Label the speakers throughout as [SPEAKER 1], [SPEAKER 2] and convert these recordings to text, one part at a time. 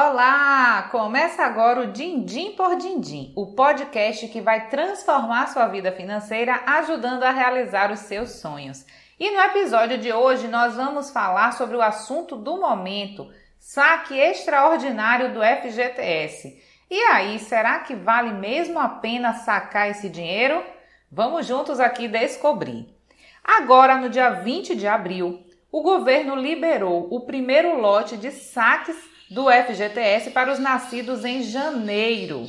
[SPEAKER 1] Olá! Começa agora o Dindim por Dindim, o podcast que vai transformar sua vida financeira ajudando a realizar os seus sonhos. E no episódio de hoje nós vamos falar sobre o assunto do momento, saque extraordinário do FGTS. E aí, será que vale mesmo a pena sacar esse dinheiro? Vamos juntos aqui descobrir. Agora, no dia 20 de abril, o governo liberou o primeiro lote de saques do FGTS para os nascidos em janeiro.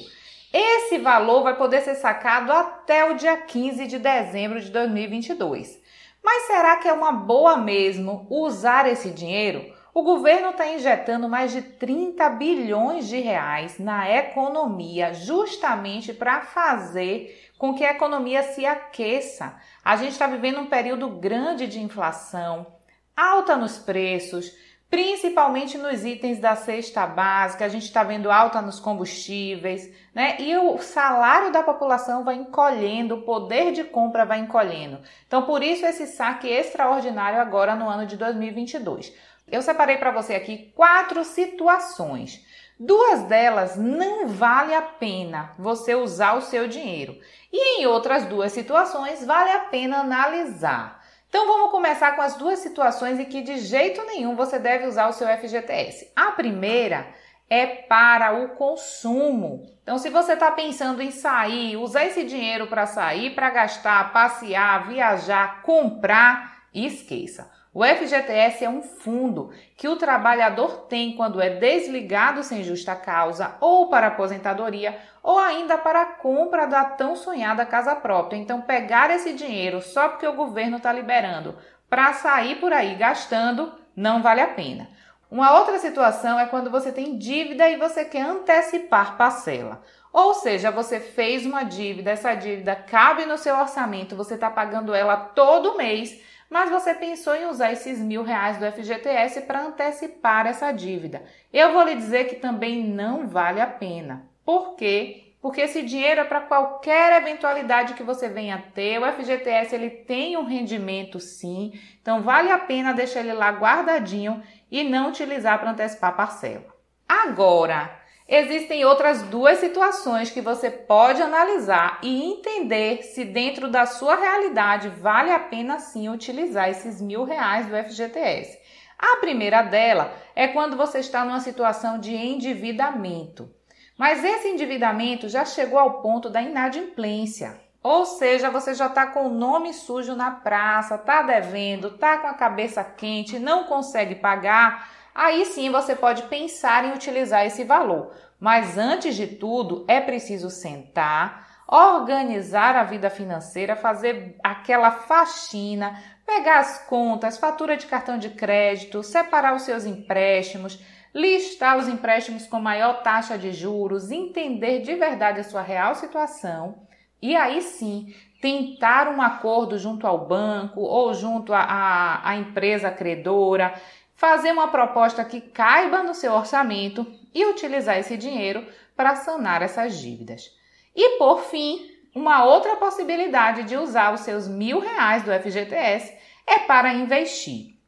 [SPEAKER 1] Esse valor vai poder ser sacado até o dia 15 de dezembro de 2022. Mas será que é uma boa mesmo usar esse dinheiro? O governo está injetando mais de 30 bilhões de reais na economia, justamente para fazer com que a economia se aqueça. A gente está vivendo um período grande de inflação, alta nos preços, principalmente nos itens da cesta básica, a gente está vendo alta nos combustíveis, né? E o salário da população vai encolhendo, o poder de compra vai encolhendo. Então, por isso esse saque extraordinário agora no ano de 2022. Eu separei para você aqui quatro situações. Duas delas não vale a pena você usar o seu dinheiro. E em outras duas situações vale a pena analisar. Então vamos começar com as duas situações em que de jeito nenhum você deve usar o seu FGTS. A primeira é para o consumo. Então, se você está pensando em sair, usar esse dinheiro para sair, para gastar, passear, viajar, comprar, esqueça. O FGTS é um fundo que o trabalhador tem quando é desligado sem justa causa, ou para aposentadoria, ou ainda para a compra da tão sonhada casa própria. Então, pegar esse dinheiro só porque o governo está liberando para sair por aí gastando não vale a pena. Uma outra situação é quando você tem dívida e você quer antecipar parcela. Ou seja, você fez uma dívida, essa dívida cabe no seu orçamento, você está pagando ela todo mês mas você pensou em usar esses mil reais do FGTS para antecipar essa dívida. Eu vou lhe dizer que também não vale a pena. Por quê? Porque esse dinheiro é para qualquer eventualidade que você venha ter. O FGTS ele tem um rendimento sim, então vale a pena deixar ele lá guardadinho e não utilizar para antecipar parcela. Agora, Existem outras duas situações que você pode analisar e entender se dentro da sua realidade vale a pena sim utilizar esses mil reais do FGTS. A primeira dela é quando você está numa situação de endividamento. Mas esse endividamento já chegou ao ponto da inadimplência. Ou seja, você já está com o nome sujo na praça, está devendo, está com a cabeça quente, não consegue pagar aí sim você pode pensar em utilizar esse valor. Mas antes de tudo, é preciso sentar, organizar a vida financeira, fazer aquela faxina, pegar as contas, fatura de cartão de crédito, separar os seus empréstimos, listar os empréstimos com maior taxa de juros, entender de verdade a sua real situação e aí sim tentar um acordo junto ao banco ou junto à empresa credora fazer uma proposta que caiba no seu orçamento e utilizar esse dinheiro para sanar essas dívidas. E por fim, uma outra possibilidade de usar os seus mil reais do FGTS é para investir.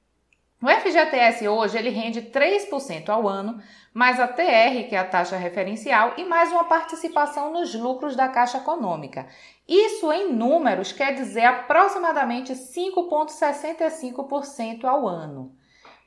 [SPEAKER 1] O FGTS hoje ele rende 3% ao ano, mais a TR, que é a taxa referencial, e mais uma participação nos lucros da Caixa Econômica. Isso em números quer dizer aproximadamente 5,65% ao ano.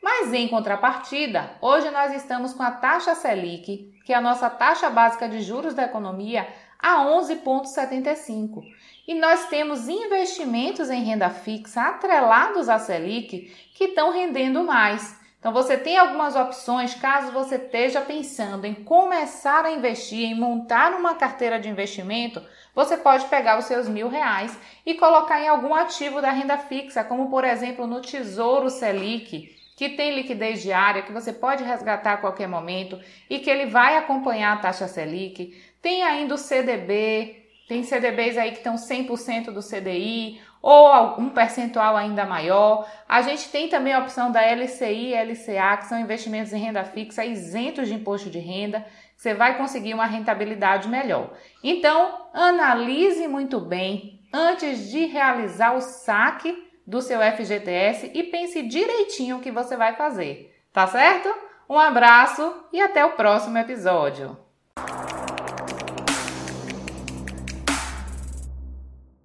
[SPEAKER 1] Mas em contrapartida, hoje nós estamos com a taxa Selic, que é a nossa taxa básica de juros da economia, a 11,75. E nós temos investimentos em renda fixa atrelados à Selic que estão rendendo mais. Então você tem algumas opções caso você esteja pensando em começar a investir, em montar uma carteira de investimento, você pode pegar os seus mil reais e colocar em algum ativo da renda fixa, como por exemplo no Tesouro Selic que tem liquidez diária, que você pode resgatar a qualquer momento e que ele vai acompanhar a taxa Selic. Tem ainda o CDB, tem CDBs aí que estão 100% do CDI ou um percentual ainda maior. A gente tem também a opção da LCI e LCA, que são investimentos em renda fixa isentos de imposto de renda. Você vai conseguir uma rentabilidade melhor. Então, analise muito bem antes de realizar o saque do seu FGTS e pense direitinho o que você vai fazer, tá certo? Um abraço e até o próximo episódio.